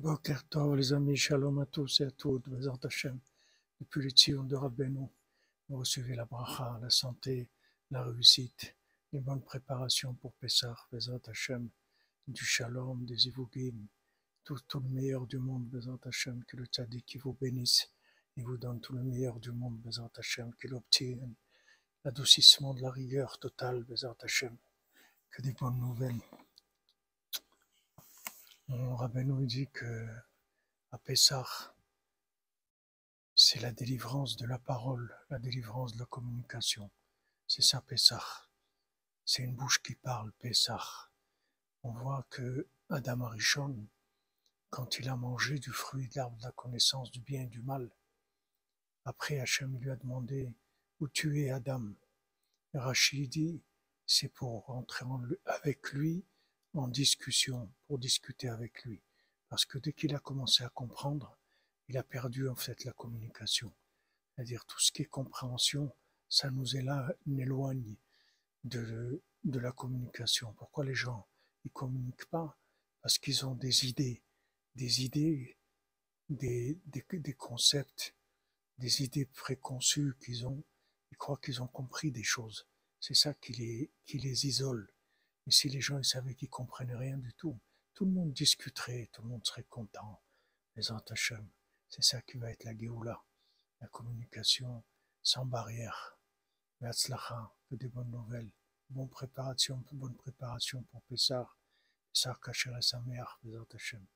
Boker les amis, shalom à tous et à toutes, Bezat Hashem. Depuis le Tzion de Rabbeinu, vous recevez la bracha, la santé, la réussite, les bonnes préparations pour Pessah, Bezat Hashem, du shalom, des ivugim, tout, le meilleur du monde, Bezat Hashem, que le tzaddik qui vous bénisse et vous donne tout le meilleur du monde, Bezat Hashem, qu'il obtienne l'adoucissement de la rigueur totale, Bezat Hashem, que des bonnes nouvelles. Mon nous dit que à Pessah, c'est la délivrance de la parole, la délivrance de la communication. C'est ça Pessah. C'est une bouche qui parle, Pessah. On voit que Adam Arishon, quand il a mangé du fruit de l'arbre de la connaissance du bien et du mal, après Hachem lui a demandé où tu es Adam? Rachid dit, c'est pour rentrer avec lui en discussion, pour discuter avec lui. Parce que dès qu'il a commencé à comprendre, il a perdu en fait la communication. C'est-à-dire tout ce qui est compréhension, ça nous éloigne de, de la communication. Pourquoi les gens ils communiquent pas? Parce qu'ils ont des idées, des idées, des concepts, des idées préconçues qu'ils ont. Ils croient qu'ils ont compris des choses. C'est ça qui les, qui les isole. Et si les gens ils savaient qu'ils comprenaient rien du tout, tout le monde discuterait, tout le monde serait content. Les Antachem, c'est ça qui va être la Géoula, la communication sans barrière. Vetzlacha, que des bonnes nouvelles, bonne préparation, bonne préparation pour Pessar, Pessar Kacher et sa mère, les Antachem.